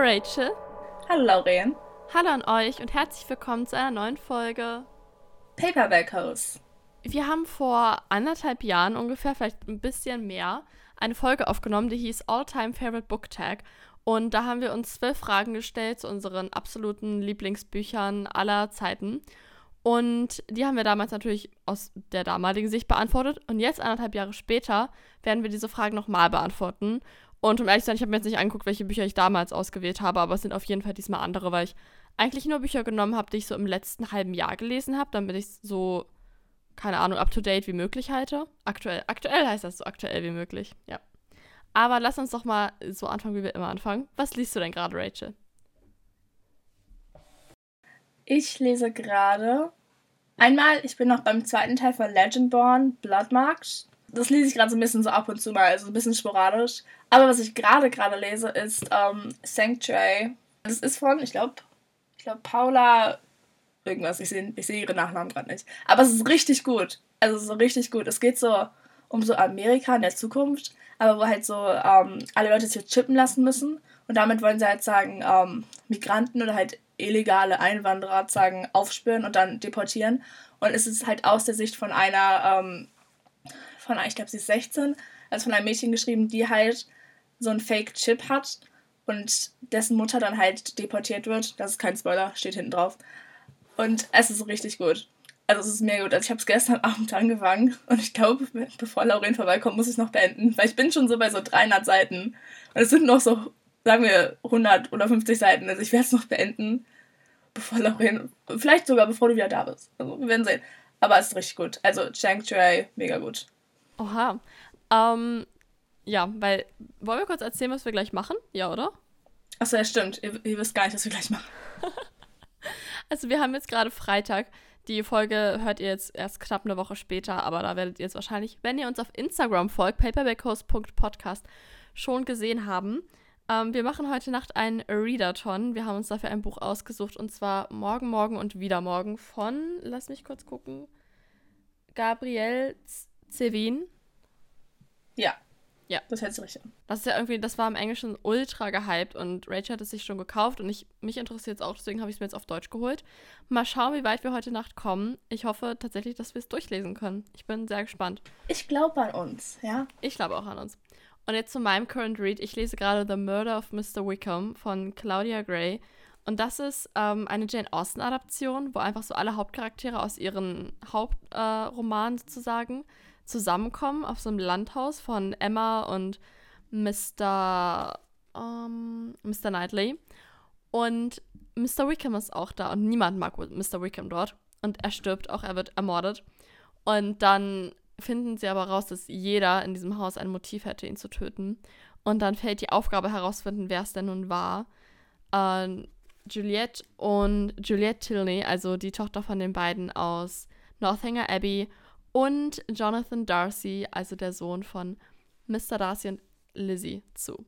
Hallo Rachel. Hallo Lauren. Hallo an euch und herzlich willkommen zu einer neuen Folge Paperback House. Wir haben vor anderthalb Jahren ungefähr, vielleicht ein bisschen mehr, eine Folge aufgenommen, die hieß All Time Favorite Book Tag. Und da haben wir uns zwölf Fragen gestellt zu unseren absoluten Lieblingsbüchern aller Zeiten. Und die haben wir damals natürlich aus der damaligen Sicht beantwortet. Und jetzt, anderthalb Jahre später, werden wir diese Fragen nochmal beantworten. Und um ehrlich zu sein, ich habe mir jetzt nicht angeguckt, welche Bücher ich damals ausgewählt habe, aber es sind auf jeden Fall diesmal andere, weil ich eigentlich nur Bücher genommen habe, die ich so im letzten halben Jahr gelesen habe, damit ich so, keine Ahnung, up to date wie möglich halte. Aktuell, aktuell heißt das so aktuell wie möglich, ja. Aber lass uns doch mal so anfangen, wie wir immer anfangen. Was liest du denn gerade, Rachel? Ich lese gerade einmal, ich bin noch beim zweiten Teil von Legendborn, Bloodmarked. Das lese ich gerade so ein bisschen so ab und zu mal, also ein bisschen sporadisch. Aber was ich gerade gerade lese, ist ähm, Sanctuary. Das ist von, ich glaube, ich glaube Paula irgendwas. Ich sehe ich seh ihre Nachnamen gerade nicht. Aber es ist richtig gut. Also so richtig gut. Es geht so um so Amerika in der Zukunft, aber wo halt so ähm, alle Leute sich chippen lassen müssen. Und damit wollen sie halt sagen, ähm, Migranten oder halt illegale Einwanderer sagen, aufspüren und dann deportieren. Und es ist halt aus der Sicht von einer, ähm, von ich glaube, sie ist 16, also von einem Mädchen geschrieben, die halt so einen Fake-Chip hat und dessen Mutter dann halt deportiert wird. Das ist kein Spoiler, steht hinten drauf. Und es ist richtig gut. Also es ist mega gut. Also ich habe es gestern Abend angefangen und ich glaube, bevor Lauren vorbeikommt, muss ich es noch beenden, weil ich bin schon so bei so 300 Seiten und es sind noch so, sagen wir, 100 oder 50 Seiten. Also ich werde es noch beenden, bevor Lauren, vielleicht sogar bevor du wieder da bist. Also wir werden sehen. Aber es ist richtig gut. Also Sanctuary, mega gut. Oha. Ähm, ja, weil, wollen wir kurz erzählen, was wir gleich machen? Ja, oder? Achso, ja, stimmt. Ihr, ihr wisst gar nicht, was wir gleich machen. also wir haben jetzt gerade Freitag. Die Folge hört ihr jetzt erst knapp eine Woche später, aber da werdet ihr jetzt wahrscheinlich, wenn ihr uns auf Instagram folgt, paperbackhost.podcast, schon gesehen haben. Ähm, wir machen heute Nacht einen Readathon. Wir haben uns dafür ein Buch ausgesucht und zwar Morgen, Morgen und Wieder Morgen von, lass mich kurz gucken, Gabriel Zevin. Ja. Ja. Das hört sich richtig an. Das ist ja irgendwie, das war im Englischen ultra gehypt und Rachel hat es sich schon gekauft und ich, mich interessiert es auch, deswegen habe ich es mir jetzt auf Deutsch geholt. Mal schauen, wie weit wir heute Nacht kommen. Ich hoffe tatsächlich, dass wir es durchlesen können. Ich bin sehr gespannt. Ich glaube an uns, ja. Ich glaube auch an uns. Und jetzt zu meinem Current Read. Ich lese gerade The Murder of Mr. Wickham von Claudia Gray. Und das ist ähm, eine Jane Austen-Adaption, wo einfach so alle Hauptcharaktere aus ihren Hauptromanen äh, sozusagen zusammenkommen auf so einem Landhaus von Emma und Mr. Ähm, Mr. Knightley. Und Mr. Wickham ist auch da und niemand mag Mr. Wickham dort. Und er stirbt auch, er wird ermordet. Und dann finden sie aber raus, dass jeder in diesem Haus ein Motiv hätte, ihn zu töten. Und dann fällt die Aufgabe herausfinden, wer es denn nun war. Äh, Juliette und Juliette Tilney, also die Tochter von den beiden aus Northanger Abbey und Jonathan Darcy, also der Sohn von Mr. Darcy und Lizzie, zu.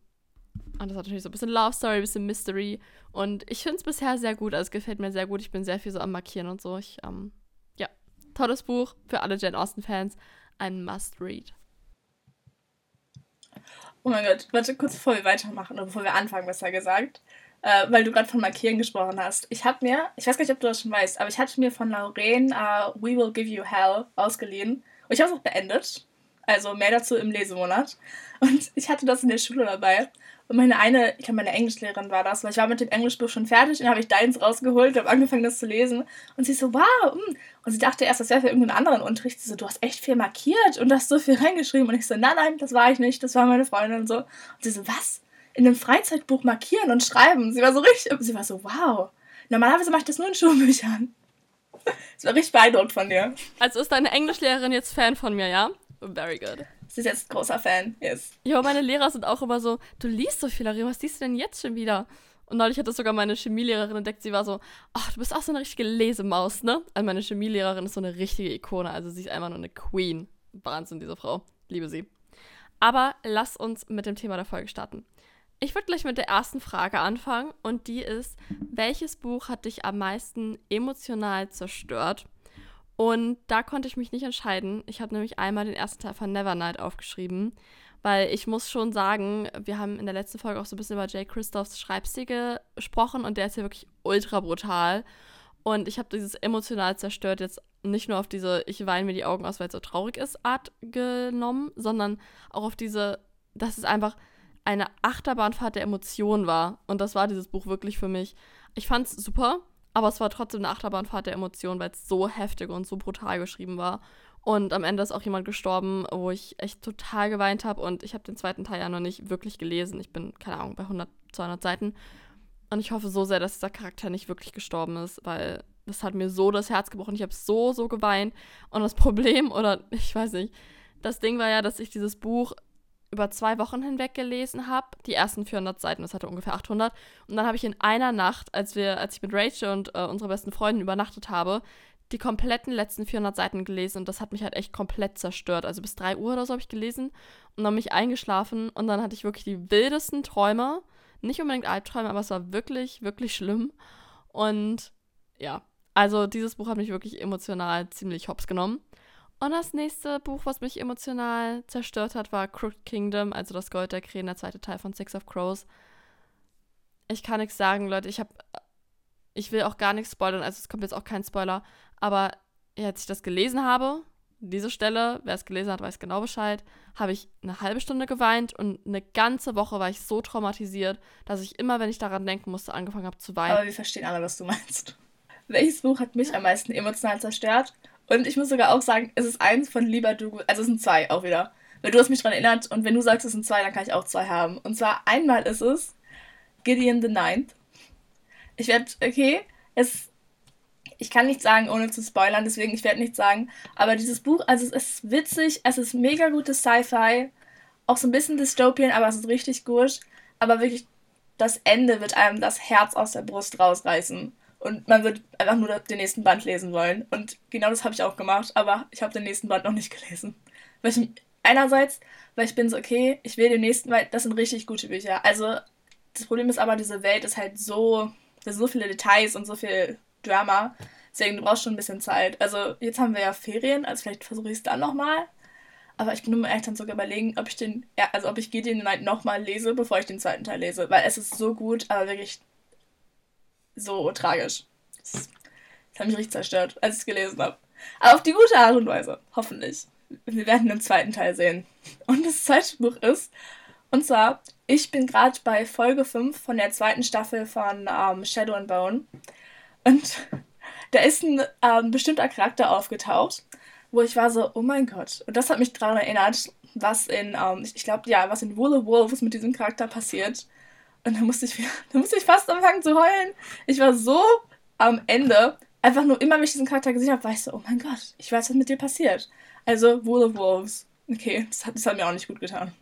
Und das hat natürlich so ein bisschen Love Story, ein bisschen Mystery. Und ich finde es bisher sehr gut. Also es gefällt mir sehr gut. Ich bin sehr viel so am Markieren und so. Ich, ähm, ja, tolles Buch für alle Jane Austen-Fans. Ein Must-Read. Oh mein Gott, warte, kurz bevor wir weitermachen, oder bevor wir anfangen, besser gesagt äh, weil du gerade von Markieren gesprochen hast. Ich habe mir, ich weiß gar nicht, ob du das schon weißt, aber ich hatte mir von Lauren uh, We Will Give You Hell ausgeliehen. Und ich habe es auch beendet. Also mehr dazu im Lesemonat. Und ich hatte das in der Schule dabei. Und meine eine, ich glaube, meine Englischlehrerin war das, weil ich war mit dem Englischbuch schon fertig und habe ich deins rausgeholt, habe angefangen, das zu lesen. Und sie so, wow. Mm. Und sie dachte erst, das wäre für irgendeinen anderen Unterricht. Sie so, du hast echt viel markiert und hast so viel reingeschrieben. Und ich so, nein, nein, das war ich nicht, das war meine Freundin und so. Und sie so, was? In einem Freizeitbuch markieren und schreiben. Sie war so richtig, sie war so, wow. Normalerweise mache ich das nur in Schulbüchern. Das war richtig beeindruckt von dir. Also ist deine Englischlehrerin jetzt Fan von mir, ja? Very good. Sie ist jetzt großer Fan, yes. Ja, meine Lehrer sind auch immer so, du liest so viel, Arim, was liest du denn jetzt schon wieder? Und neulich hat das sogar meine Chemielehrerin entdeckt, sie war so, ach, du bist auch so eine richtige Lesemaus, ne? Also meine Chemielehrerin ist so eine richtige Ikone, also sie ist einfach nur eine Queen. Wahnsinn, diese Frau. Liebe sie. Aber lass uns mit dem Thema der Folge starten. Ich würde gleich mit der ersten Frage anfangen und die ist, welches Buch hat dich am meisten emotional zerstört? Und da konnte ich mich nicht entscheiden. Ich habe nämlich einmal den ersten Teil von Nevernight aufgeschrieben, Weil ich muss schon sagen, wir haben in der letzten Folge auch so ein bisschen über Jay Christophs Schreibstil gesprochen und der ist ja wirklich ultra brutal. Und ich habe dieses emotional zerstört jetzt nicht nur auf diese Ich weine mir die Augen aus, weil es so traurig ist, Art genommen, sondern auch auf diese, dass es einfach eine Achterbahnfahrt der Emotionen war. Und das war dieses Buch wirklich für mich. Ich fand es super, aber es war trotzdem eine Achterbahnfahrt der Emotionen, weil es so heftig und so brutal geschrieben war. Und am Ende ist auch jemand gestorben, wo ich echt total geweint habe. Und ich habe den zweiten Teil ja noch nicht wirklich gelesen. Ich bin, keine Ahnung, bei 100, 200 Seiten. Und ich hoffe so sehr, dass dieser Charakter nicht wirklich gestorben ist, weil das hat mir so das Herz gebrochen. Ich habe so, so geweint. Und das Problem, oder ich weiß nicht, das Ding war ja, dass ich dieses Buch über zwei Wochen hinweg gelesen habe. Die ersten 400 Seiten, das hatte ungefähr 800. Und dann habe ich in einer Nacht, als, wir, als ich mit Rachel und äh, unserer besten Freundin übernachtet habe, die kompletten letzten 400 Seiten gelesen und das hat mich halt echt komplett zerstört. Also bis 3 Uhr oder so habe ich gelesen und dann bin ich eingeschlafen und dann hatte ich wirklich die wildesten Träume. Nicht unbedingt Albträume, aber es war wirklich, wirklich schlimm. Und ja, also dieses Buch hat mich wirklich emotional ziemlich hops genommen. Und das nächste Buch, was mich emotional zerstört hat, war Crooked Kingdom, also das Gold der Krähen, der zweite Teil von Six of Crows. Ich kann nichts sagen, Leute. Ich habe ich will auch gar nichts spoilern, also es kommt jetzt auch kein Spoiler, aber als ich das gelesen habe, diese Stelle, wer es gelesen hat, weiß genau Bescheid, habe ich eine halbe Stunde geweint und eine ganze Woche war ich so traumatisiert, dass ich immer, wenn ich daran denken musste, angefangen habe zu weinen. Aber wir verstehen alle, was du meinst. Welches Buch hat mich am meisten emotional zerstört? Und ich muss sogar auch sagen, es ist eins von Lieber Du, also es sind zwei auch wieder. Weil du hast mich daran erinnert und wenn du sagst, es sind zwei, dann kann ich auch zwei haben. Und zwar einmal ist es Gideon the Ninth ich werde, okay, es, ich kann nicht sagen, ohne zu spoilern, deswegen ich werde nichts sagen. Aber dieses Buch, also es ist witzig, es ist mega gutes Sci-Fi, auch so ein bisschen Dystopien, aber es ist richtig gut. Aber wirklich, das Ende wird einem das Herz aus der Brust rausreißen. Und man wird einfach nur den nächsten Band lesen wollen. Und genau das habe ich auch gemacht, aber ich habe den nächsten Band noch nicht gelesen. Weil ich, einerseits, weil ich bin so, okay, ich will den nächsten, weil das sind richtig gute Bücher. Also, das Problem ist aber, diese Welt ist halt so da sind so viele Details und so viel Drama. Deswegen, du brauchst schon ein bisschen Zeit. Also, jetzt haben wir ja Ferien, also vielleicht versuche ich es dann nochmal. Aber ich bin mir echt dann sogar überlegen, ob ich den, also ob ich Gideon Night nochmal lese, bevor ich den zweiten Teil lese. Weil es ist so gut, aber wirklich so tragisch. Das, das hat mich richtig zerstört, als ich es gelesen habe. Aber auf die gute Art und Weise, hoffentlich. Wir werden den zweiten Teil sehen. Und das zweite Buch ist, und zwar ich bin gerade bei Folge 5 von der zweiten Staffel von ähm, Shadow and Bone. Und da ist ein ähm, bestimmter Charakter aufgetaucht, wo ich war so, oh mein Gott. Und das hat mich daran erinnert, was in, ähm, ich glaube, ja, was in Wool of Wolves mit diesem Charakter passiert. Und da musste ich, da musste ich fast anfangen zu heulen. Ich war so am Ende, einfach nur immer, wenn ich diesen Charakter gesehen habe, war ich so, oh mein Gott, ich weiß, was mit dir passiert. Also, Wool of Wolves. Okay, das hat, das hat mir auch nicht gut getan.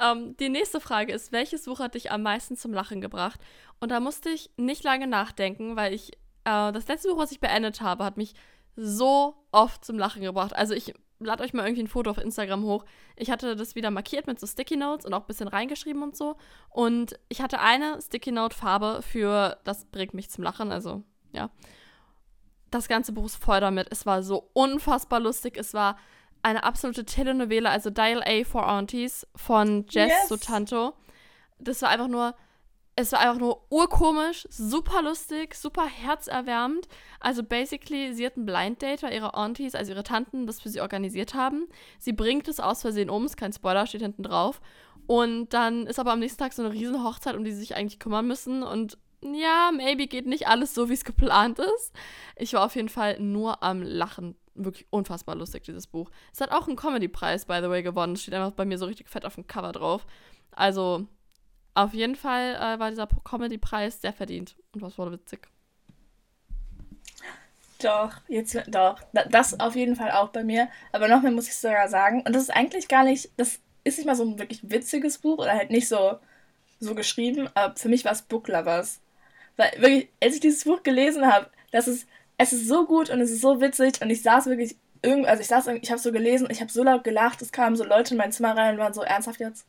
Ähm, die nächste Frage ist, welches Buch hat dich am meisten zum Lachen gebracht? Und da musste ich nicht lange nachdenken, weil ich, äh, das letzte Buch, was ich beendet habe, hat mich so oft zum Lachen gebracht. Also ich lade euch mal irgendwie ein Foto auf Instagram hoch. Ich hatte das wieder markiert mit so Sticky Notes und auch ein bisschen reingeschrieben und so. Und ich hatte eine Sticky Note Farbe für, das bringt mich zum Lachen, also ja. Das ganze Buch ist voll damit. Es war so unfassbar lustig. Es war eine absolute Telenovela, also Dial A for Aunties von Jess yes. Sotanto. Das war einfach nur, es war einfach nur urkomisch, super lustig, super herzerwärmend. Also basically, sie hat ein Blind Date, weil ihre Aunties, also ihre Tanten, das für sie organisiert haben. Sie bringt es aus Versehen um, ist kein Spoiler, steht hinten drauf. Und dann ist aber am nächsten Tag so eine riesen Hochzeit, um die sie sich eigentlich kümmern müssen. Und ja, maybe geht nicht alles so, wie es geplant ist. Ich war auf jeden Fall nur am Lachen wirklich unfassbar lustig, dieses Buch. Es hat auch einen Comedy-Preis, by the way, gewonnen. Es steht einfach bei mir so richtig fett auf dem Cover drauf. Also, auf jeden Fall äh, war dieser Comedy-Preis sehr verdient. Und was wurde witzig. Doch, jetzt, doch. Das auf jeden Fall auch bei mir. Aber noch mehr muss ich sogar sagen. Und das ist eigentlich gar nicht, das ist nicht mal so ein wirklich witziges Buch oder halt nicht so, so geschrieben. Aber für mich war es Book Lovers. Weil wirklich, als ich dieses Buch gelesen habe, das ist es ist so gut und es ist so witzig und ich saß wirklich irgendwie, also ich saß, ich habe so gelesen, ich habe so laut gelacht, es kamen so Leute in mein Zimmer rein und waren so ernsthaft jetzt.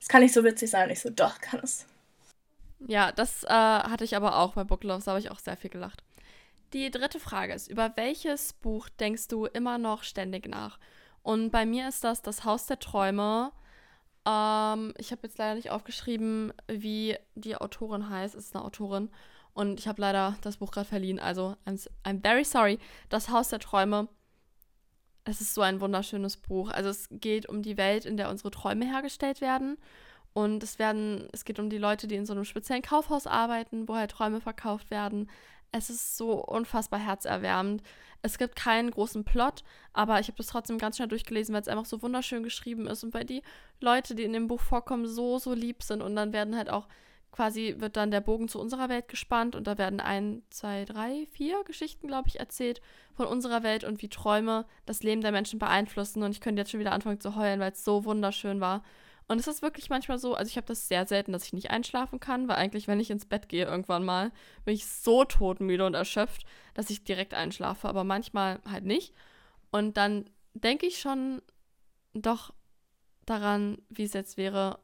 Es kann nicht so witzig sein. Ich so, doch, kann es. Ja, das äh, hatte ich aber auch bei Book Loves, da habe ich auch sehr viel gelacht. Die dritte Frage ist, über welches Buch denkst du immer noch ständig nach? Und bei mir ist das Das Haus der Träume, Ähm, ich habe jetzt leider nicht aufgeschrieben, wie die Autorin heißt. Es ist eine Autorin. Und ich habe leider das Buch gerade verliehen. Also, I'm, I'm very sorry. Das Haus der Träume. Es ist so ein wunderschönes Buch. Also, es geht um die Welt, in der unsere Träume hergestellt werden. Und es werden, es geht um die Leute, die in so einem speziellen Kaufhaus arbeiten, wo halt Träume verkauft werden. Es ist so unfassbar herzerwärmend. Es gibt keinen großen Plot, aber ich habe das trotzdem ganz schnell durchgelesen, weil es einfach so wunderschön geschrieben ist und weil die Leute, die in dem Buch vorkommen, so, so lieb sind. Und dann werden halt auch quasi, wird dann der Bogen zu unserer Welt gespannt und da werden ein, zwei, drei, vier Geschichten, glaube ich, erzählt von unserer Welt und wie Träume das Leben der Menschen beeinflussen. Und ich könnte jetzt schon wieder anfangen zu heulen, weil es so wunderschön war. Und es ist wirklich manchmal so, also ich habe das sehr selten, dass ich nicht einschlafen kann, weil eigentlich, wenn ich ins Bett gehe irgendwann mal, bin ich so todmüde und erschöpft, dass ich direkt einschlafe, aber manchmal halt nicht. Und dann denke ich schon doch daran, wie es jetzt wäre,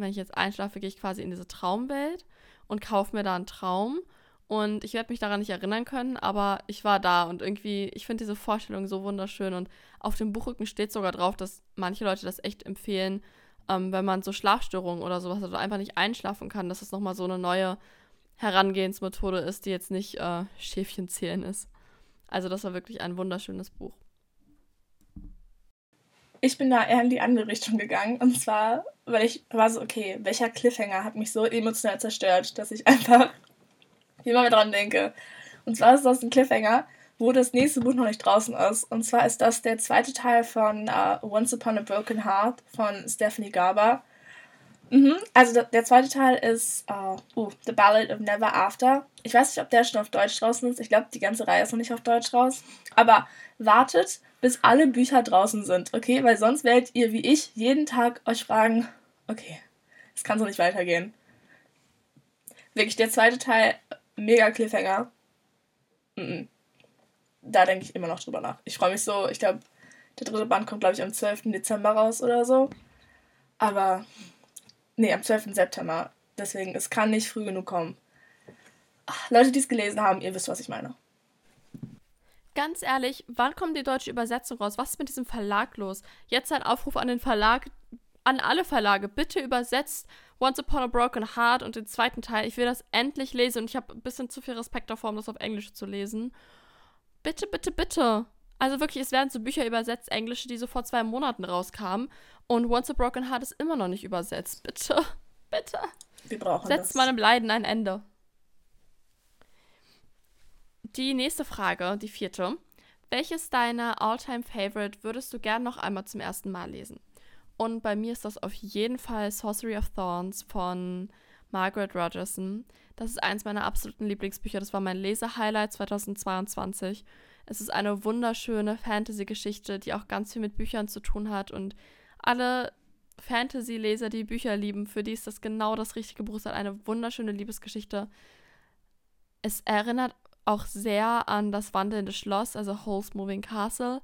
wenn ich jetzt einschlafe, gehe ich quasi in diese Traumwelt und kaufe mir da einen Traum. Und ich werde mich daran nicht erinnern können, aber ich war da und irgendwie, ich finde diese Vorstellung so wunderschön. Und auf dem Buchrücken steht sogar drauf, dass manche Leute das echt empfehlen, ähm, wenn man so Schlafstörungen oder sowas oder einfach nicht einschlafen kann, dass es nochmal so eine neue Herangehensmethode ist, die jetzt nicht äh, Schäfchen zählen ist. Also das war wirklich ein wunderschönes Buch. Ich bin da eher in die andere Richtung gegangen. Und zwar, weil ich war so, okay, welcher Cliffhanger hat mich so emotional zerstört, dass ich einfach immer mehr dran denke. Und zwar ist das ein Cliffhanger, wo das nächste Buch noch nicht draußen ist. Und zwar ist das der zweite Teil von uh, Once Upon a Broken Heart von Stephanie Garber. Mhm. Also der zweite Teil ist uh, uh, The Ballad of Never After. Ich weiß nicht, ob der schon auf Deutsch draußen ist. Ich glaube, die ganze Reihe ist noch nicht auf Deutsch raus. Aber wartet, bis alle Bücher draußen sind, okay? Weil sonst werdet ihr wie ich jeden Tag euch fragen, okay, es kann so nicht weitergehen. Wirklich, der zweite Teil, mega Cliffhanger. Mhm da denke ich immer noch drüber nach. Ich freue mich so, ich glaube, der dritte Band kommt, glaube ich, am 12. Dezember raus oder so. Aber, nee, am 12. September. Deswegen, es kann nicht früh genug kommen. Ach, Leute, die es gelesen haben, ihr wisst, was ich meine. Ganz ehrlich, wann kommt die deutsche Übersetzung raus? Was ist mit diesem Verlag los? Jetzt ein Aufruf an den Verlag, an alle Verlage. Bitte übersetzt Once Upon a Broken Heart und den zweiten Teil. Ich will das endlich lesen und ich habe ein bisschen zu viel Respekt davor, um das auf Englisch zu lesen. Bitte, bitte, bitte. Also wirklich, es werden so Bücher übersetzt, englische, die so vor zwei Monaten rauskamen. Und Once a Broken Heart ist immer noch nicht übersetzt. Bitte, bitte. Wir brauchen Setzt das. meinem Leiden ein Ende. Die nächste Frage, die vierte. Welches deiner All-Time Favorite würdest du gern noch einmal zum ersten Mal lesen? Und bei mir ist das auf jeden Fall Sorcery of Thorns von Margaret Rogerson. Das ist eins meiner absoluten Lieblingsbücher. Das war mein Lesehighlight 2022. Es ist eine wunderschöne Fantasy-Geschichte, die auch ganz viel mit Büchern zu tun hat. Und alle Fantasy-Leser, die Bücher lieben, für die ist das genau das richtige Buch. Es hat eine wunderschöne Liebesgeschichte. Es erinnert auch sehr an das wandelnde Schloss, also Hole's Moving Castle.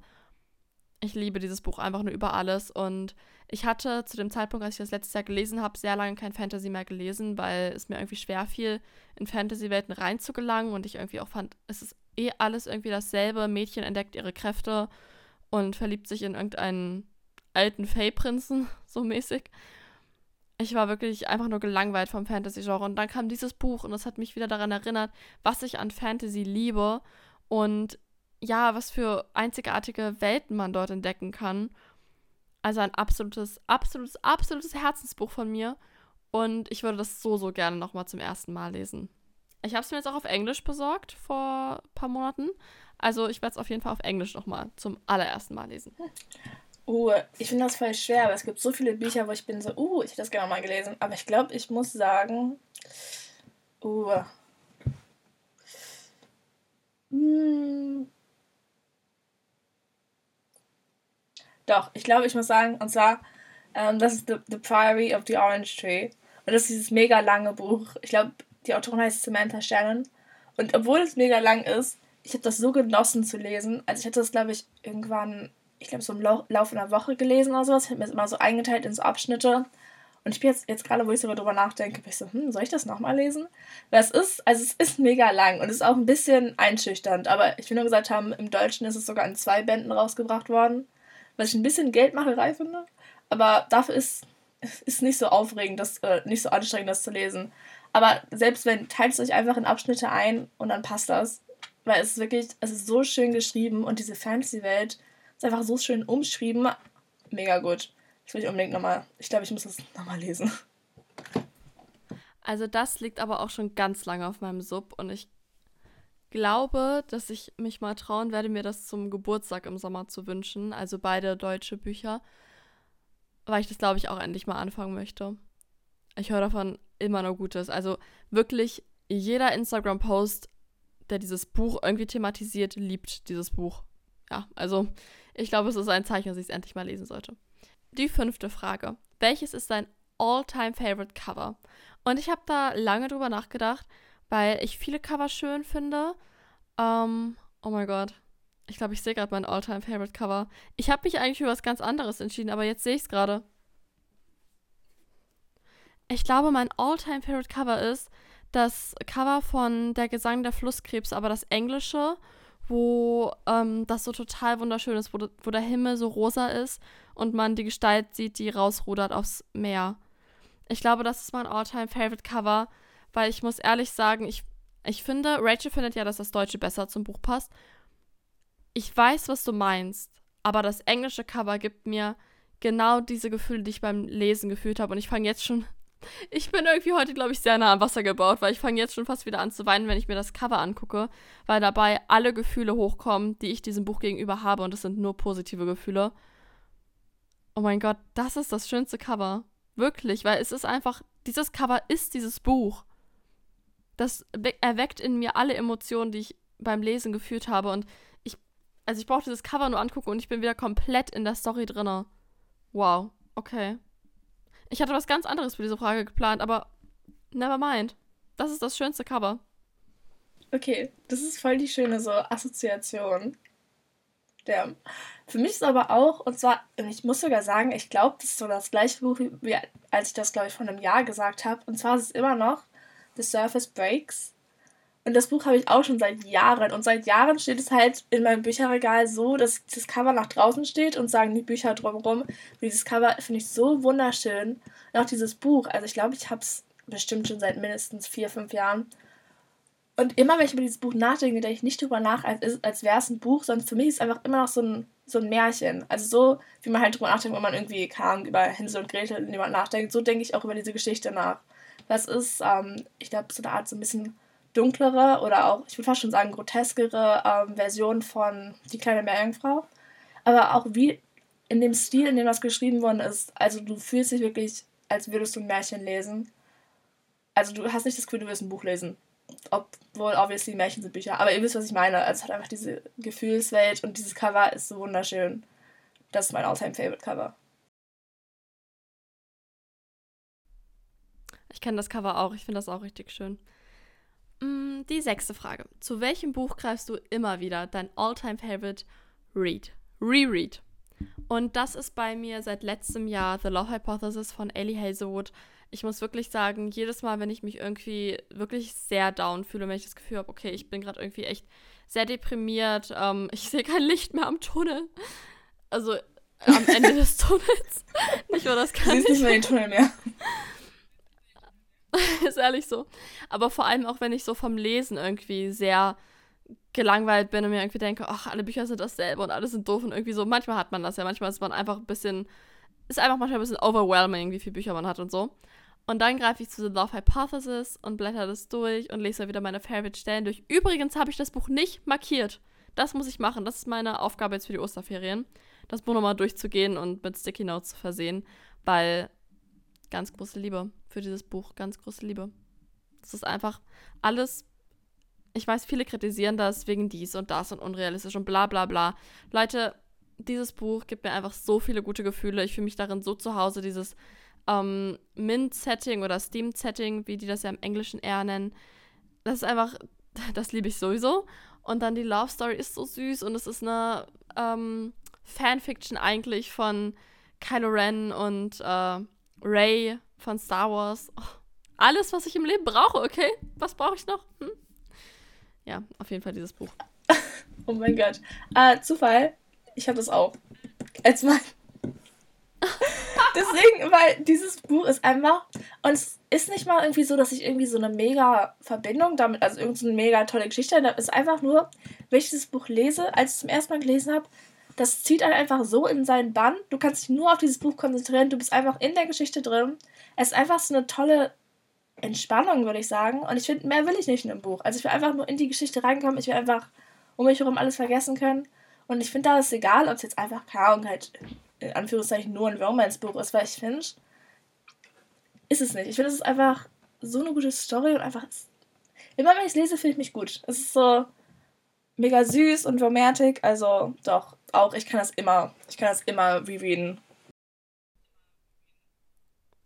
Ich liebe dieses Buch einfach nur über alles und ich hatte zu dem Zeitpunkt, als ich das letztes Jahr gelesen habe, sehr lange kein Fantasy mehr gelesen, weil es mir irgendwie schwer fiel, in Fantasy-Welten reinzugelangen und ich irgendwie auch fand, es ist eh alles irgendwie dasselbe. Mädchen entdeckt ihre Kräfte und verliebt sich in irgendeinen alten Fey-Prinzen, so mäßig. Ich war wirklich einfach nur gelangweilt vom Fantasy-Genre. Und dann kam dieses Buch und das hat mich wieder daran erinnert, was ich an Fantasy liebe und ja, was für einzigartige Welten man dort entdecken kann. Also ein absolutes, absolutes, absolutes Herzensbuch von mir. Und ich würde das so, so gerne nochmal zum ersten Mal lesen. Ich habe es mir jetzt auch auf Englisch besorgt vor ein paar Monaten. Also ich werde es auf jeden Fall auf Englisch nochmal zum allerersten Mal lesen. Uh, ich finde das voll schwer, aber es gibt so viele Bücher, wo ich bin so, uh, ich hätte das gerne mal gelesen. Aber ich glaube, ich muss sagen, uh, hm, Doch, ich glaube, ich muss sagen, und zwar, ähm, das ist the, the Priory of the Orange Tree. Und das ist dieses mega lange Buch. Ich glaube, die Autorin heißt Samantha Shannon. Und obwohl es mega lang ist, ich habe das so genossen zu lesen. Also ich hatte das, glaube ich, irgendwann, ich glaube, so im Laufe einer Woche gelesen oder sowas. Ich habe mir das immer so eingeteilt in so Abschnitte. Und ich bin jetzt, jetzt gerade, wo ich so darüber nachdenke, bin ich so, hm, soll ich das nochmal lesen? Weil es ist, also es ist mega lang und es ist auch ein bisschen einschüchternd. Aber ich will nur gesagt haben, im Deutschen ist es sogar in zwei Bänden rausgebracht worden was ich ein bisschen Geldmacherei finde. Aber dafür ist ist nicht so aufregend, das, äh, nicht so anstrengend, das zu lesen. Aber selbst wenn, teilt es euch einfach in Abschnitte ein und dann passt das. Weil es ist wirklich, es ist so schön geschrieben und diese Fantasy-Welt ist einfach so schön umschrieben. Mega gut. Ich will unbedingt nochmal, ich glaube, ich muss das nochmal lesen. Also das liegt aber auch schon ganz lange auf meinem Sub und ich glaube, dass ich mich mal trauen werde, mir das zum Geburtstag im Sommer zu wünschen. Also beide deutsche Bücher. Weil ich das, glaube ich, auch endlich mal anfangen möchte. Ich höre davon immer nur Gutes. Also wirklich jeder Instagram-Post, der dieses Buch irgendwie thematisiert, liebt dieses Buch. Ja, also ich glaube, es ist ein Zeichen, dass ich es endlich mal lesen sollte. Die fünfte Frage. Welches ist dein all-time-favorite Cover? Und ich habe da lange drüber nachgedacht, weil ich viele Cover schön finde. Ähm, oh mein Gott. Ich glaube, ich sehe gerade mein all-time-favorite Cover. Ich habe mich eigentlich für was ganz anderes entschieden, aber jetzt sehe ich es gerade. Ich glaube, mein all-time-favorite Cover ist das Cover von Der Gesang der Flusskrebs, aber das englische, wo ähm, das so total wunderschön ist, wo, wo der Himmel so rosa ist und man die Gestalt sieht, die rausrudert aufs Meer. Ich glaube, das ist mein all-time-favorite Cover, weil ich muss ehrlich sagen, ich, ich finde, Rachel findet ja, dass das Deutsche besser zum Buch passt. Ich weiß, was du meinst, aber das englische Cover gibt mir genau diese Gefühle, die ich beim Lesen gefühlt habe. Und ich fange jetzt schon. Ich bin irgendwie heute, glaube ich, sehr nah am Wasser gebaut, weil ich fange jetzt schon fast wieder an zu weinen, wenn ich mir das Cover angucke, weil dabei alle Gefühle hochkommen, die ich diesem Buch gegenüber habe. Und es sind nur positive Gefühle. Oh mein Gott, das ist das schönste Cover. Wirklich, weil es ist einfach, dieses Cover ist dieses Buch. Das erweckt in mir alle Emotionen, die ich beim Lesen gefühlt habe. Und ich, also ich brauche dieses Cover nur angucken und ich bin wieder komplett in der Story drin. Wow, okay. Ich hatte was ganz anderes für diese Frage geplant, aber never mind. Das ist das schönste Cover. Okay, das ist voll die schöne so Assoziation. Der, für mich ist aber auch, und zwar, ich muss sogar sagen, ich glaube, das ist so das gleiche Buch, wie als ich das, glaube ich, vor einem Jahr gesagt habe. Und zwar ist es immer noch The Surface Breaks. Und das Buch habe ich auch schon seit Jahren. Und seit Jahren steht es halt in meinem Bücherregal so, dass das Cover nach draußen steht und sagen die Bücher drumherum. Dieses Cover finde ich so wunderschön. Und auch dieses Buch, also ich glaube, ich habe es bestimmt schon seit mindestens vier, fünf Jahren. Und immer, wenn ich über dieses Buch nachdenke, denke ich nicht drüber nach, als, als wäre es ein Buch, sondern für mich ist es einfach immer noch so ein, so ein Märchen. Also so, wie man halt drüber nachdenkt, wenn man irgendwie kam, über Hänsel und Gretel und jemand nachdenkt, so denke ich auch über diese Geschichte nach. Das ist, ähm, ich glaube, so eine Art so ein bisschen dunklere oder auch, ich würde fast schon sagen, groteskere ähm, Version von Die kleine Meerjungfrau. Aber auch wie in dem Stil, in dem das geschrieben worden ist, also du fühlst dich wirklich, als würdest du ein Märchen lesen. Also du hast nicht das Gefühl, du wirst ein Buch lesen obwohl obviously Märchen sind Bücher. Aber ihr wisst, was ich meine. Also es hat einfach diese Gefühlswelt und dieses Cover ist so wunderschön. Das ist mein all favorite Cover. Ich kenne das Cover auch. Ich finde das auch richtig schön. Mm, die sechste Frage. Zu welchem Buch greifst du immer wieder dein all-time favorite Read? Reread. Und das ist bei mir seit letztem Jahr The Love Hypothesis von Ellie Hazelwood ich muss wirklich sagen, jedes Mal, wenn ich mich irgendwie wirklich sehr down fühle, wenn ich das Gefühl habe, okay, ich bin gerade irgendwie echt sehr deprimiert, ähm, ich sehe kein Licht mehr am Tunnel. Also am Ende des Tunnels. nicht nur das kann. Du siehst nicht mehr den Tunnel mehr. ist ehrlich so. Aber vor allem auch, wenn ich so vom Lesen irgendwie sehr gelangweilt bin und mir irgendwie denke, ach, alle Bücher sind dasselbe und alle sind doof und irgendwie so. Manchmal hat man das ja, manchmal ist man einfach ein bisschen, ist einfach manchmal ein bisschen overwhelming, wie viele Bücher man hat und so. Und dann greife ich zu The Love Hypothesis und blätter das durch und lese wieder meine Favorite Stellen durch. Übrigens habe ich das Buch nicht markiert. Das muss ich machen. Das ist meine Aufgabe jetzt für die Osterferien. Das Buch nochmal durchzugehen und mit Sticky Notes zu versehen. Weil ganz große Liebe für dieses Buch. Ganz große Liebe. Das ist einfach alles. Ich weiß, viele kritisieren das wegen dies und das und unrealistisch und bla bla bla. Leute, dieses Buch gibt mir einfach so viele gute Gefühle. Ich fühle mich darin so zu Hause. Dieses ähm, Mint-Setting oder Steam-Setting, wie die das ja im Englischen eher nennen. Das ist einfach, das liebe ich sowieso. Und dann die Love Story ist so süß und es ist eine ähm, Fanfiction eigentlich von Kylo Ren und äh, Ray von Star Wars. Oh, alles, was ich im Leben brauche, okay? Was brauche ich noch? Hm? Ja, auf jeden Fall dieses Buch. oh mein Gott. Äh, Zufall, ich habe das auch. Als mein Deswegen, weil dieses Buch ist einfach. Und es ist nicht mal irgendwie so, dass ich irgendwie so eine mega Verbindung damit, also irgendeine so mega tolle Geschichte habe. Es ist einfach nur, wenn ich dieses Buch lese, als ich es zum ersten Mal gelesen habe, das zieht einen einfach so in seinen Bann. Du kannst dich nur auf dieses Buch konzentrieren. Du bist einfach in der Geschichte drin. Es ist einfach so eine tolle Entspannung, würde ich sagen. Und ich finde, mehr will ich nicht in einem Buch. Also ich will einfach nur in die Geschichte reinkommen. Ich will einfach um mich herum alles vergessen können. Und ich finde, da ist egal, ob es jetzt einfach, keine Ahnung, halt in Anführungszeichen nur ein Romance-Buch ist, weil ich finde, ist es nicht. Ich finde, es ist einfach so eine gute Story und einfach. Immer wenn ich es lese, finde ich mich gut. Es ist so mega süß und romantic. Also doch, auch ich kann das immer, ich kann das immer rereaden.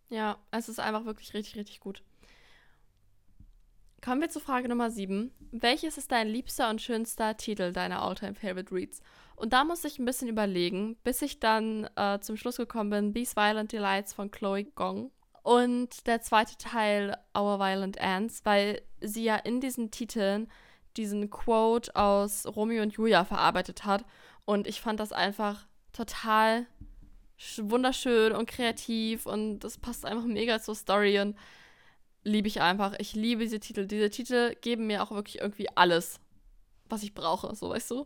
Ja, es ist einfach wirklich richtig, richtig gut. Kommen wir zu Frage Nummer 7. Welches ist dein liebster und schönster Titel deiner All-Time Favorite Reads? Und da muss ich ein bisschen überlegen, bis ich dann äh, zum Schluss gekommen bin, These Violent Delights von Chloe Gong. Und der zweite Teil, Our Violent Ants, weil sie ja in diesen Titeln diesen Quote aus Romeo und Julia verarbeitet hat. Und ich fand das einfach total wunderschön und kreativ und das passt einfach mega zur Story und liebe ich einfach. Ich liebe diese Titel. Diese Titel geben mir auch wirklich irgendwie alles, was ich brauche, so weißt du?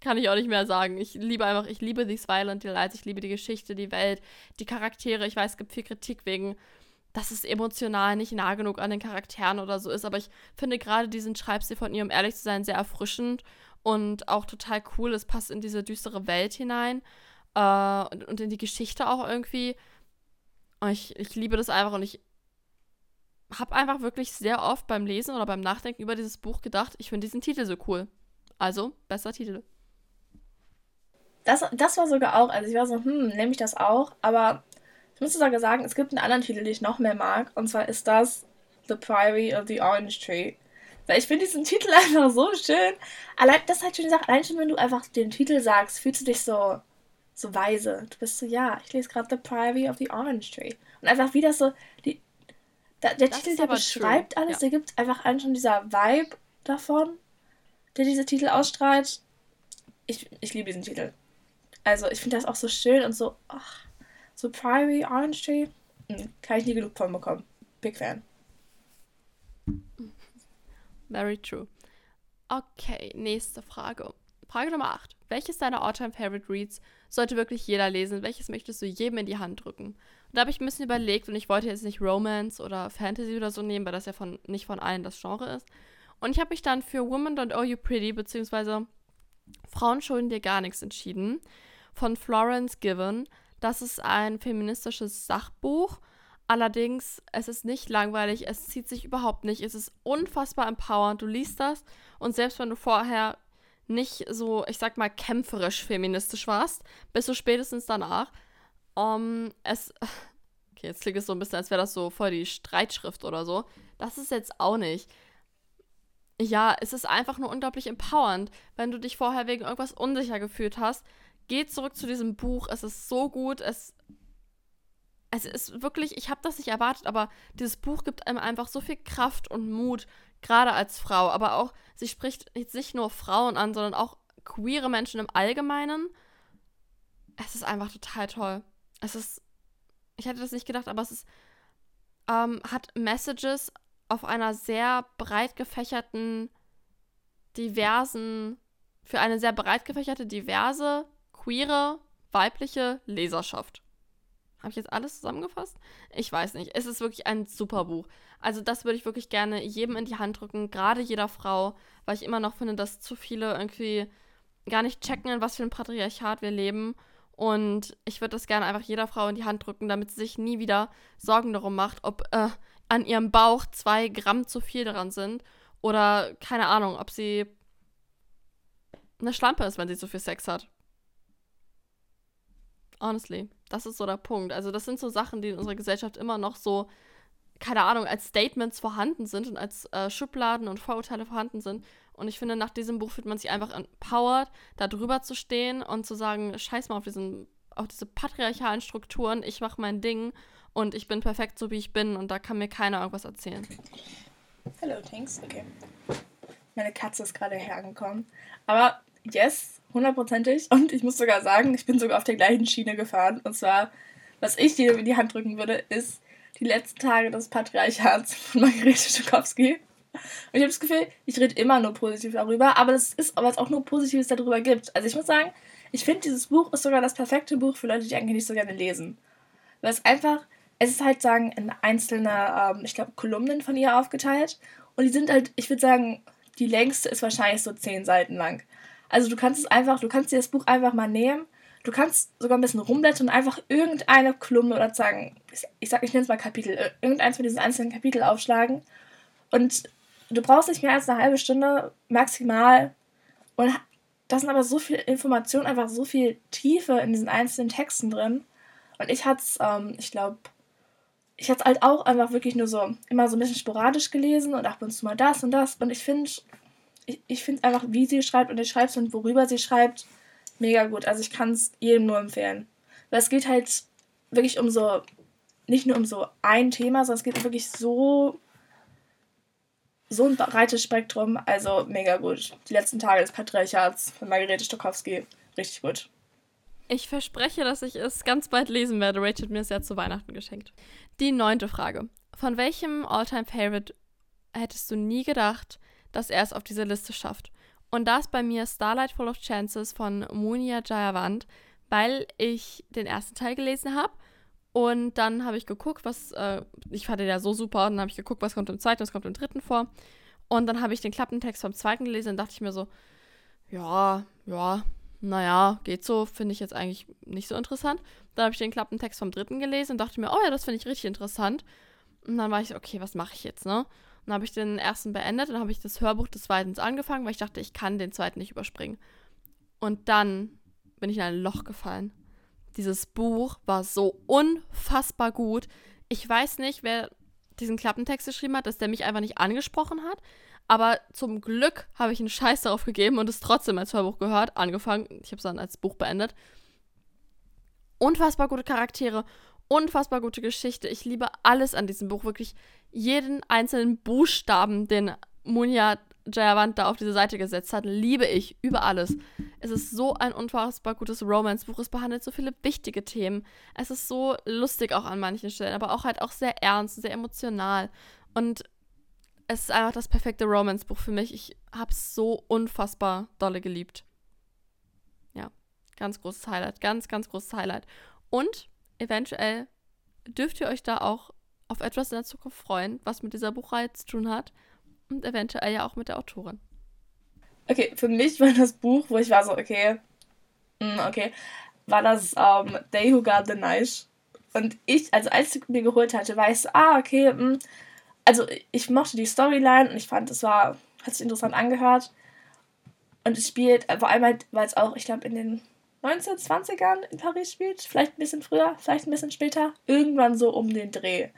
Kann ich auch nicht mehr sagen. Ich liebe einfach, ich liebe These Violent Delights, ich liebe die Geschichte, die Welt, die Charaktere. Ich weiß, es gibt viel Kritik wegen, dass es emotional nicht nah genug an den Charakteren oder so ist, aber ich finde gerade diesen Schreibstil von ihr, um ehrlich zu sein, sehr erfrischend und auch total cool. Es passt in diese düstere Welt hinein äh, und, und in die Geschichte auch irgendwie. Und ich, ich liebe das einfach und ich habe einfach wirklich sehr oft beim Lesen oder beim Nachdenken über dieses Buch gedacht, ich finde diesen Titel so cool. Also, besser Titel. Das, das war sogar auch, also ich war so, hm, nehme ich das auch, aber ich muss sogar sagen, es gibt einen anderen Titel, den ich noch mehr mag, und zwar ist das The Priory of the Orange Tree. Weil ich finde diesen Titel einfach so schön. Allein, das ist halt schon die Sache, allein schon, wenn du einfach den Titel sagst, fühlst du dich so, so weise. Du bist so, ja, ich lese gerade The Priory of the Orange Tree. Und einfach wie das so, die, da, der das Titel, der beschreibt true. alles, ja. der gibt einfach einen schon dieser Vibe davon, der diese Titel ausstrahlt. Ich, ich liebe diesen Titel. Also, ich finde das auch so schön und so, ach, so Priory, Orange Tree. Hm, kann ich nie genug von bekommen. Big Fan. Very true. Okay, nächste Frage. Frage Nummer 8. Welches deiner All-Time Favorite Reads sollte wirklich jeder lesen? Welches möchtest du jedem in die Hand drücken? Und da habe ich ein bisschen überlegt und ich wollte jetzt nicht Romance oder Fantasy oder so nehmen, weil das ja von, nicht von allen das Genre ist. Und ich habe mich dann für Woman Don't Owe You Pretty beziehungsweise Frauen schulden dir gar nichts entschieden von Florence Given. Das ist ein feministisches Sachbuch. Allerdings, es ist nicht langweilig, es zieht sich überhaupt nicht. Es ist unfassbar empowernd. Du liest das und selbst wenn du vorher nicht so, ich sag mal, kämpferisch feministisch warst, bist du spätestens danach. Um, es. Okay, jetzt klingt es so ein bisschen, als wäre das so voll die Streitschrift oder so. Das ist jetzt auch nicht. Ja, es ist einfach nur unglaublich empowernd, wenn du dich vorher wegen irgendwas unsicher gefühlt hast geht zurück zu diesem Buch. Es ist so gut. Es, es ist wirklich, ich habe das nicht erwartet, aber dieses Buch gibt einem einfach so viel Kraft und Mut, gerade als Frau. Aber auch, sie spricht jetzt nicht nur Frauen an, sondern auch queere Menschen im Allgemeinen. Es ist einfach total toll. Es ist, ich hätte das nicht gedacht, aber es ist, ähm, hat Messages auf einer sehr breit gefächerten, diversen, für eine sehr breit gefächerte, diverse queere, weibliche Leserschaft. Habe ich jetzt alles zusammengefasst? Ich weiß nicht. Es ist wirklich ein super Buch. Also das würde ich wirklich gerne jedem in die Hand drücken, gerade jeder Frau, weil ich immer noch finde, dass zu viele irgendwie gar nicht checken, in was für ein Patriarchat wir leben. Und ich würde das gerne einfach jeder Frau in die Hand drücken, damit sie sich nie wieder Sorgen darum macht, ob äh, an ihrem Bauch zwei Gramm zu viel dran sind oder keine Ahnung, ob sie eine Schlampe ist, wenn sie zu viel Sex hat. Honestly, das ist so der Punkt. Also das sind so Sachen, die in unserer Gesellschaft immer noch so, keine Ahnung, als Statements vorhanden sind und als äh, Schubladen und Vorurteile vorhanden sind. Und ich finde, nach diesem Buch fühlt man sich einfach empowered, da drüber zu stehen und zu sagen, scheiß mal auf, diesen, auf diese patriarchalen Strukturen, ich mache mein Ding und ich bin perfekt so, wie ich bin und da kann mir keiner irgendwas erzählen. Hello, thanks. Okay. Meine Katze ist gerade hergekommen. Aber yes, hundertprozentig. Und ich muss sogar sagen, ich bin sogar auf der gleichen Schiene gefahren. Und zwar was ich dir in die Hand drücken würde, ist die letzten Tage des Patriarchats von Margarete Stokowski. Und ich habe das Gefühl, ich rede immer nur positiv darüber, aber das ist, weil es auch nur Positives darüber gibt. Also ich muss sagen, ich finde, dieses Buch ist sogar das perfekte Buch für Leute, die eigentlich nicht so gerne lesen. Weil es einfach, es ist halt sagen, in einzelne, ähm, ich glaube, Kolumnen von ihr aufgeteilt. Und die sind halt, ich würde sagen, die längste ist wahrscheinlich so zehn Seiten lang. Also du kannst es einfach, du kannst dir das Buch einfach mal nehmen. Du kannst sogar ein bisschen rumblättern und einfach irgendeine Kolumne oder sagen, ich sag, ich nenne es mal Kapitel, irgendeins von diesen einzelnen Kapitel aufschlagen. Und du brauchst nicht mehr als eine halbe Stunde maximal. Und da sind aber so viel Information, einfach so viel Tiefe in diesen einzelnen Texten drin. Und ich hatte es, ähm, ich glaube, ich hatte es halt auch einfach wirklich nur so, immer so ein bisschen sporadisch gelesen und ab und zu mal das und das. Und ich finde, ich, ich finde einfach, wie sie schreibt und ich schreibt und worüber sie schreibt, mega gut. Also ich kann es jedem nur empfehlen. Weil es geht halt wirklich um so, nicht nur um so ein Thema, sondern es geht wirklich so, so ein breites Spektrum. Also mega gut. Die letzten Tage des Patriarchats von Margarete Stokowski, richtig gut. Ich verspreche, dass ich es ganz bald lesen werde. Rachel hat mir es ja zu Weihnachten geschenkt. Die neunte Frage. Von welchem Alltime favorite hättest du nie gedacht, dass er es auf diese Liste schafft? Und da ist bei mir Starlight Full of Chances von Munia Jayavant, weil ich den ersten Teil gelesen habe. Und dann habe ich geguckt, was, äh, ich fand den ja so super, und dann habe ich geguckt, was kommt im zweiten, was kommt im dritten vor. Und dann habe ich den Klappentext vom zweiten gelesen und dachte ich mir so, ja, ja, naja, geht so, finde ich jetzt eigentlich nicht so interessant. Dann habe ich den Klappentext vom dritten gelesen und dachte mir, oh ja, das finde ich richtig interessant. Und dann war ich so, okay, was mache ich jetzt, ne? Dann habe ich den ersten beendet dann habe ich das Hörbuch des zweiten angefangen, weil ich dachte, ich kann den zweiten nicht überspringen. Und dann bin ich in ein Loch gefallen. Dieses Buch war so unfassbar gut. Ich weiß nicht, wer diesen Klappentext geschrieben hat, dass der mich einfach nicht angesprochen hat. Aber zum Glück habe ich einen Scheiß darauf gegeben und es trotzdem als Hörbuch gehört, angefangen. Ich habe es dann als Buch beendet. Unfassbar gute Charaktere, unfassbar gute Geschichte. Ich liebe alles an diesem Buch, wirklich jeden einzelnen Buchstaben, den Munja Jayavant da auf diese Seite gesetzt hat, liebe ich über alles. Es ist so ein unfassbar gutes Romance-Buch. Es behandelt so viele wichtige Themen. Es ist so lustig auch an manchen Stellen, aber auch halt auch sehr ernst, sehr emotional. Und es ist einfach das perfekte Romance-Buch für mich. Ich habe es so unfassbar dolle geliebt. Ja, ganz großes Highlight. Ganz, ganz großes Highlight. Und eventuell dürft ihr euch da auch auf etwas in der Zukunft freuen, was mit dieser Buchreihe zu tun hat. Und eventuell ja auch mit der Autorin. Okay, für mich war das Buch, wo ich war so, okay, mm, okay, war das ähm, They Who Got the Knife. Und ich, also als ich mir geholt hatte, war ich so, ah, okay, mh, mm, also ich mochte die Storyline und ich fand, es war, hat sich interessant angehört. Und es spielt, vor allem halt, weil es auch, ich glaube, in den 1920ern in Paris spielt, vielleicht ein bisschen früher, vielleicht ein bisschen später, irgendwann so um den Dreh.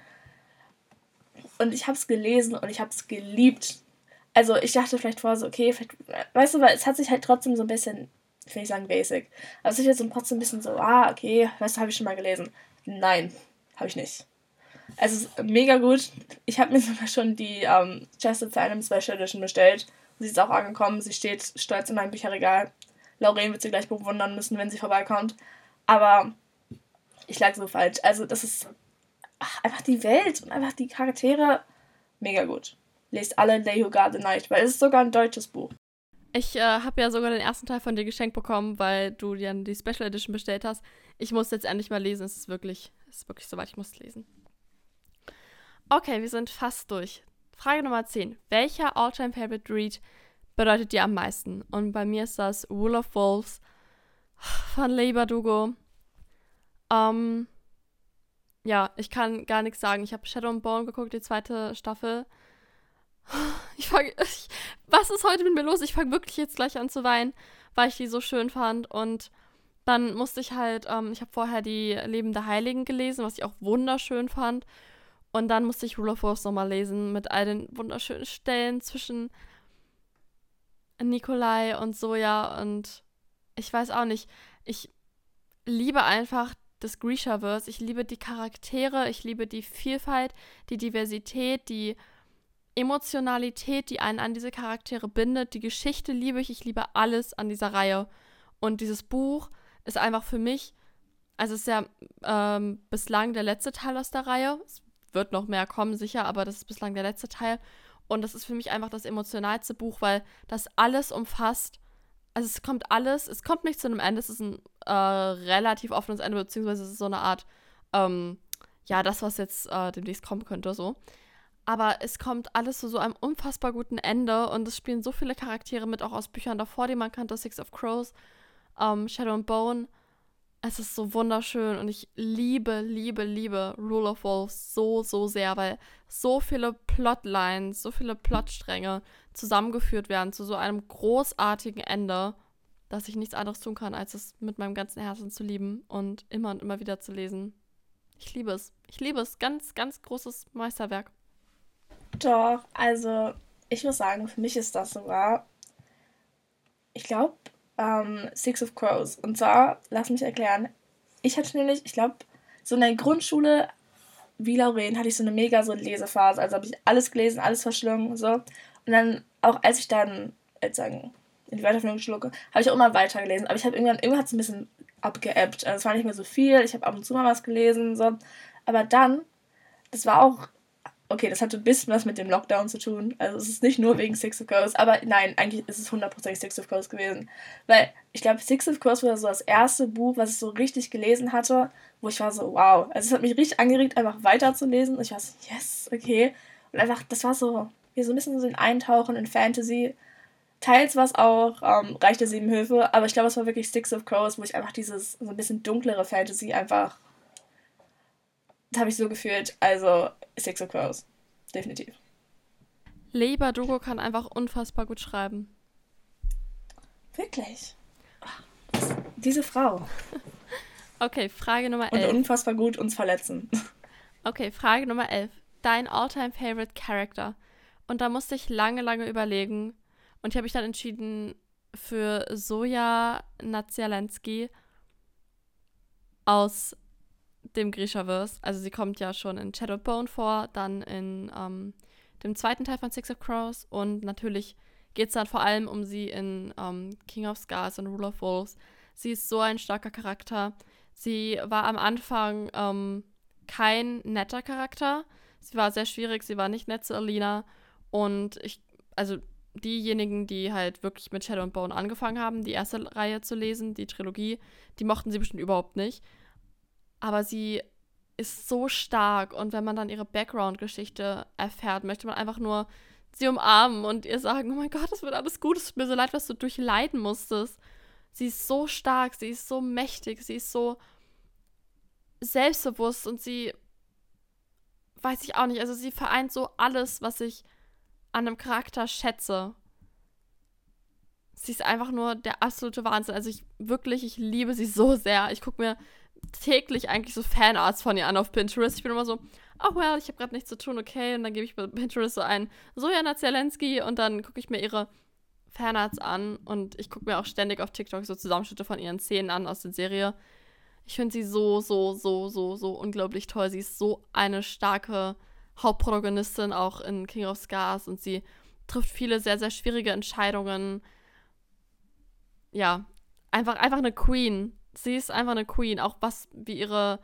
Und ich habe es gelesen und ich habe es geliebt. Also ich dachte vielleicht vorher so, okay, weißt du, weil es hat sich halt trotzdem so ein bisschen, ich will nicht sagen basic, aber es ist jetzt so trotzdem ein bisschen so, ah, okay, weißt du, habe ich schon mal gelesen. Nein, habe ich nicht. Es ist mega gut. Ich habe mir sogar schon die ähm, Justice Einem Special Edition bestellt. Sie ist auch angekommen. Sie steht stolz in meinem Bücherregal. Lauren wird sie gleich bewundern müssen, wenn sie vorbeikommt. Aber ich lag so falsch. Also, das ist ach, einfach die Welt und einfach die Charaktere mega gut. Lest alle They Who Got the Night, weil es ist sogar ein deutsches Buch. Ich äh, habe ja sogar den ersten Teil von dir geschenkt bekommen, weil du dir die Special Edition bestellt hast. Ich muss jetzt endlich mal lesen. Es ist wirklich, es ist wirklich soweit, ich muss lesen. Okay, wir sind fast durch. Frage Nummer 10. Welcher All-Time Favorite Read bedeutet dir am meisten? Und bei mir ist das Rule of Wolves von Leigh Bardugo. Ähm, ja, ich kann gar nichts sagen. Ich habe Shadow and Bone geguckt, die zweite Staffel. Ich fange. Was ist heute mit mir los? Ich fange wirklich jetzt gleich an zu weinen, weil ich die so schön fand. Und dann musste ich halt, ähm, ich habe vorher die Leben der Heiligen gelesen, was ich auch wunderschön fand. Und dann musste ich Rule of Wolves nochmal lesen mit all den wunderschönen Stellen zwischen Nikolai und Soja und ich weiß auch nicht. Ich liebe einfach das Grisha-Verse. Ich liebe die Charaktere, ich liebe die Vielfalt, die Diversität, die Emotionalität, die einen an diese Charaktere bindet. Die Geschichte liebe ich. Ich liebe alles an dieser Reihe. Und dieses Buch ist einfach für mich Also es ist ja ähm, bislang der letzte Teil aus der Reihe. Es wird noch mehr kommen, sicher, aber das ist bislang der letzte Teil. Und das ist für mich einfach das emotionalste Buch, weil das alles umfasst. Also es kommt alles, es kommt nicht zu einem Ende, es ist ein äh, relativ offenes Ende, beziehungsweise es ist so eine Art, ähm, ja, das, was jetzt äh, demnächst kommen könnte, so. Aber es kommt alles zu so einem unfassbar guten Ende und es spielen so viele Charaktere mit, auch aus Büchern davor, die man kannte, Six of Crows, ähm, Shadow and Bone. Es ist so wunderschön und ich liebe, liebe, liebe Rule of Wolves so, so sehr, weil so viele Plotlines, so viele Plotstränge zusammengeführt werden zu so einem großartigen Ende, dass ich nichts anderes tun kann, als es mit meinem ganzen Herzen zu lieben und immer und immer wieder zu lesen. Ich liebe es. Ich liebe es. Ganz, ganz großes Meisterwerk. Doch, also ich muss sagen, für mich ist das sogar, ich glaube, ähm, Six of Crows. Und zwar, lass mich erklären, ich hatte nämlich, ich glaube, so in der Grundschule, wie Lauren, hatte ich so eine mega so Lesephase. Also habe ich alles gelesen, alles verschlungen, so. Und dann, auch als ich dann, jetzt sagen, in die Weiterführung schlucke, habe ich auch immer weiter gelesen. Aber ich habe irgendwann, irgendwann hat es ein bisschen abgeebbt. Also es war nicht mehr so viel. Ich habe ab und zu mal was gelesen, so. Aber dann, das war auch okay, das hatte ein bisschen was mit dem Lockdown zu tun. Also es ist nicht nur wegen Six of Crows, aber nein, eigentlich ist es 100% Six of Crows gewesen. Weil ich glaube, Six of Crows war so das erste Buch, was ich so richtig gelesen hatte, wo ich war so, wow. Also es hat mich richtig angeregt, einfach weiterzulesen. Und ich war so, yes, okay. Und einfach, das war so, wie so ein bisschen so ein Eintauchen in Fantasy. Teils war es auch ähm, Reich der Sieben Höfe, aber ich glaube, es war wirklich Six of Crows, wo ich einfach dieses so ein bisschen dunklere Fantasy einfach habe ich so gefühlt. Also Six of Crows. Definitiv. Leber Dugo kann einfach unfassbar gut schreiben. Wirklich? Diese Frau. Okay, Frage Nummer 11. Und unfassbar gut uns verletzen. Okay, Frage Nummer 11. Dein all-time favorite Character. Und da musste ich lange, lange überlegen. Und ich habe mich dann entschieden für Soja Nazialensky aus dem Grishaverse. Also sie kommt ja schon in Shadowbone vor, dann in ähm, dem zweiten Teil von Six of Crows und natürlich geht es dann vor allem um sie in ähm, King of Scars und Rule of Wolves. Sie ist so ein starker Charakter. Sie war am Anfang ähm, kein netter Charakter. Sie war sehr schwierig, sie war nicht nett zu Alina. Und ich, also diejenigen, die halt wirklich mit Shadow and Bone angefangen haben, die erste Reihe zu lesen, die Trilogie, die mochten sie bestimmt überhaupt nicht aber sie ist so stark und wenn man dann ihre Background-Geschichte erfährt, möchte man einfach nur sie umarmen und ihr sagen, oh mein Gott, es wird alles gut, es tut mir so leid, was du durchleiden musstest. Sie ist so stark, sie ist so mächtig, sie ist so selbstbewusst und sie weiß ich auch nicht, also sie vereint so alles, was ich an einem Charakter schätze. Sie ist einfach nur der absolute Wahnsinn. Also ich wirklich, ich liebe sie so sehr. Ich gucke mir täglich eigentlich so Fanarts von ihr an auf Pinterest. Ich bin immer so, oh well, ich habe gerade nichts zu tun, okay. Und dann gebe ich bei Pinterest so ein Sojana Zelensky und dann gucke ich mir ihre Fanarts an und ich gucke mir auch ständig auf TikTok so Zusammenschnitte von ihren Szenen an aus der Serie. Ich finde sie so, so, so, so, so unglaublich toll. Sie ist so eine starke Hauptprotagonistin auch in King of Scars und sie trifft viele sehr, sehr schwierige Entscheidungen. Ja, einfach, einfach eine Queen sie ist einfach eine Queen. Auch was, wie ihre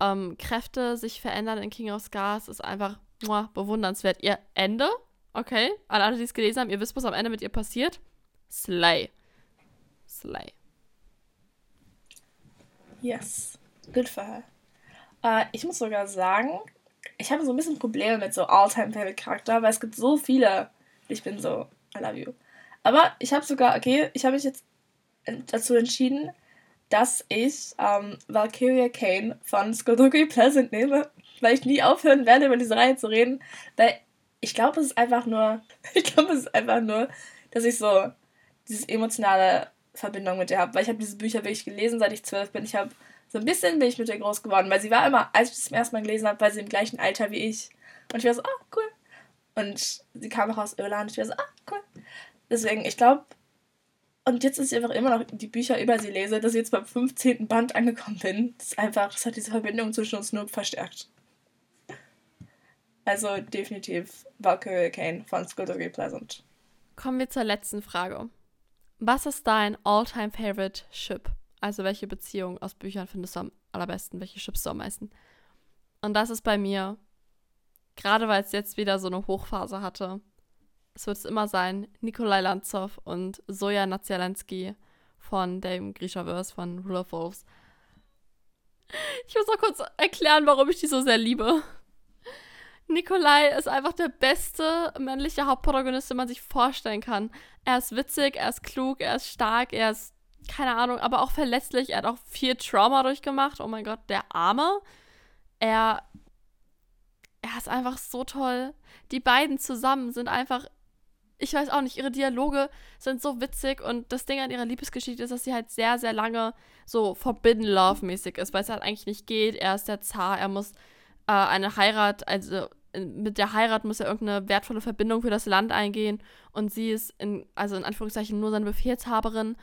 ähm, Kräfte sich verändern in King of Scars, ist einfach muah, bewundernswert. Ihr Ende, okay, an alle, die es gelesen haben, ihr wisst, was am Ende mit ihr passiert. Slay. Slay. Yes. Good for her. Uh, ich muss sogar sagen, ich habe so ein bisschen Probleme mit so All-Time-Favorite-Charakter, weil es gibt so viele. Ich bin so, I love you. Aber ich habe sogar, okay, ich habe mich jetzt dazu entschieden, dass ich ähm, Valkyria Kane von Skodoki Pleasant nehme, weil ich nie aufhören werde, über diese Reihe zu reden. Weil ich glaube, es ist einfach nur, ich glaube, es ist einfach nur, dass ich so diese emotionale Verbindung mit ihr habe. Weil ich habe diese Bücher wirklich gelesen, seit ich zwölf bin. Ich habe so ein bisschen bin ich mit ihr groß geworden, weil sie war immer, als ich das zum ersten Mal gelesen habe, war sie im gleichen Alter wie ich. Und ich war so, ah, cool. Und sie kam auch aus Irland. Ich war so, ah, cool. Deswegen, ich glaube, und jetzt ist ich einfach immer noch die Bücher über sie lese, dass ich jetzt beim 15. Band angekommen bin. Das ist einfach, das hat diese Verbindung zwischen uns nur verstärkt. Also definitiv Valkyrie Kane von Skullduggy Pleasant. Kommen wir zur letzten Frage. Was ist dein all-time favorite Ship? Also welche Beziehung aus Büchern findest du am allerbesten? Welche schippst du am meisten? Und das ist bei mir, gerade weil es jetzt wieder so eine Hochphase hatte, es wird es immer sein, Nikolai Lanzow und Soja Nazialensky von dem Grishaverse von Rule of Wolves. Ich muss noch kurz erklären, warum ich die so sehr liebe. Nikolai ist einfach der beste männliche Hauptprotagonist, den man sich vorstellen kann. Er ist witzig, er ist klug, er ist stark, er ist, keine Ahnung, aber auch verletzlich. Er hat auch viel Trauma durchgemacht. Oh mein Gott, der Arme. Er, er ist einfach so toll. Die beiden zusammen sind einfach ich weiß auch nicht, ihre Dialoge sind so witzig und das Ding an ihrer Liebesgeschichte ist, dass sie halt sehr, sehr lange so Forbidden Love-mäßig ist, weil es halt eigentlich nicht geht. Er ist der Zar, er muss äh, eine Heirat, also mit der Heirat muss er irgendeine wertvolle Verbindung für das Land eingehen und sie ist in, also in Anführungszeichen nur seine Befehlshaberin.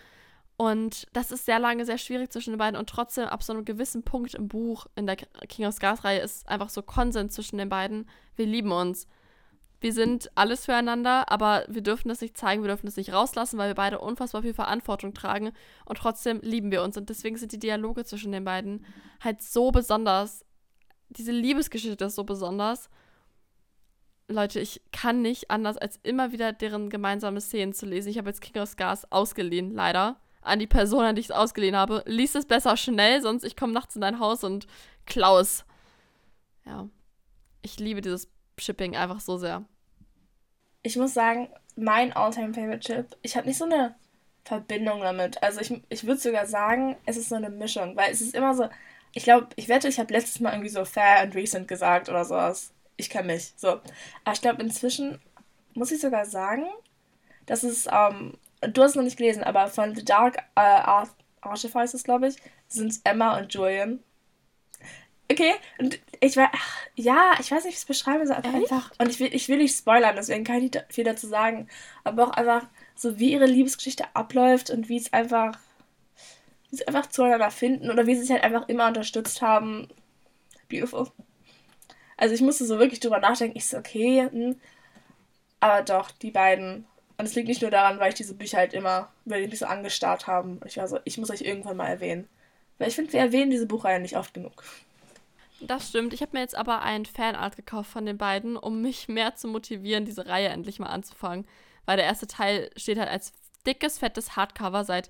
Und das ist sehr lange sehr schwierig zwischen den beiden und trotzdem ab so einem gewissen Punkt im Buch, in der King of Scars-Reihe, ist einfach so Konsens zwischen den beiden. Wir lieben uns wir sind alles füreinander, aber wir dürfen das nicht zeigen, wir dürfen das nicht rauslassen, weil wir beide unfassbar viel Verantwortung tragen und trotzdem lieben wir uns. Und deswegen sind die Dialoge zwischen den beiden halt so besonders. Diese Liebesgeschichte ist so besonders. Leute, ich kann nicht anders, als immer wieder deren gemeinsame Szenen zu lesen. Ich habe jetzt King of Scars ausgeliehen, leider. An die Person, an die ich es ausgeliehen habe. Lies es besser schnell, sonst ich komme nachts in dein Haus und klaus. Ja. Ich liebe dieses Shipping einfach so sehr ich muss sagen, mein Alltime favorite Chip, ich habe nicht so eine Verbindung damit. Also ich, ich würde sogar sagen, es ist so eine Mischung, weil es ist immer so, ich glaube, ich wette, ich habe letztes Mal irgendwie so fair and recent gesagt oder sowas. Ich kenne mich. So. Aber ich glaube, inzwischen muss ich sogar sagen, dass es, ähm, du hast es noch nicht gelesen, aber von The Dark äh, Archifices, glaube ich, sind Emma und Julian. Okay, und ich war, ja, ich weiß nicht, wie ich es beschreiben soll, aber Echt? einfach, und ich will, ich will nicht spoilern, deswegen kann ich nicht viel dazu sagen, aber auch einfach so, wie ihre Liebesgeschichte abläuft und wie es einfach, wie sie einfach zueinander finden oder wie sie sich halt einfach immer unterstützt haben. Beautiful. Also ich musste so wirklich drüber nachdenken, ich so, okay, hm. aber doch, die beiden. Und es liegt nicht nur daran, weil ich diese Bücher halt immer, weil die mich so angestarrt haben. Ich war so, ich muss euch irgendwann mal erwähnen. Weil ich finde, wir erwähnen diese Buchreihe nicht oft genug. Das stimmt. Ich habe mir jetzt aber ein Fanart gekauft von den beiden, um mich mehr zu motivieren, diese Reihe endlich mal anzufangen. Weil der erste Teil steht halt als dickes, fettes Hardcover seit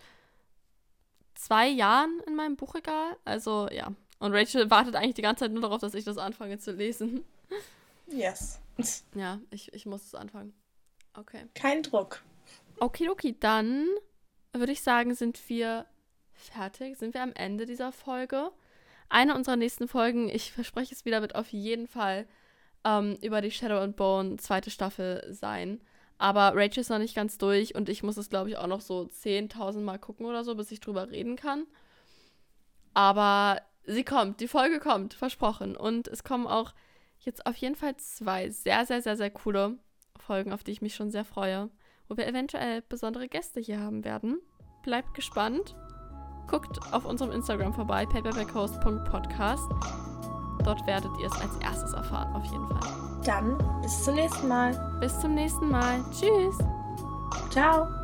zwei Jahren in meinem Buchregal. Also ja. Und Rachel wartet eigentlich die ganze Zeit nur darauf, dass ich das anfange zu lesen. Yes. Ja, ich, ich muss es anfangen. Okay. Kein Druck. Okay, okay, dann würde ich sagen, sind wir fertig. Sind wir am Ende dieser Folge eine unserer nächsten Folgen, ich verspreche es wieder, wird auf jeden Fall ähm, über die Shadow and Bone zweite Staffel sein. Aber Rachel ist noch nicht ganz durch und ich muss es, glaube ich, auch noch so 10.000 Mal gucken oder so, bis ich drüber reden kann. Aber sie kommt, die Folge kommt, versprochen. Und es kommen auch jetzt auf jeden Fall zwei sehr, sehr, sehr, sehr coole Folgen, auf die ich mich schon sehr freue, wo wir eventuell besondere Gäste hier haben werden. Bleibt gespannt. Guckt auf unserem Instagram vorbei, paperbackhost.podcast. Dort werdet ihr es als erstes erfahren, auf jeden Fall. Dann bis zum nächsten Mal. Bis zum nächsten Mal. Tschüss. Ciao.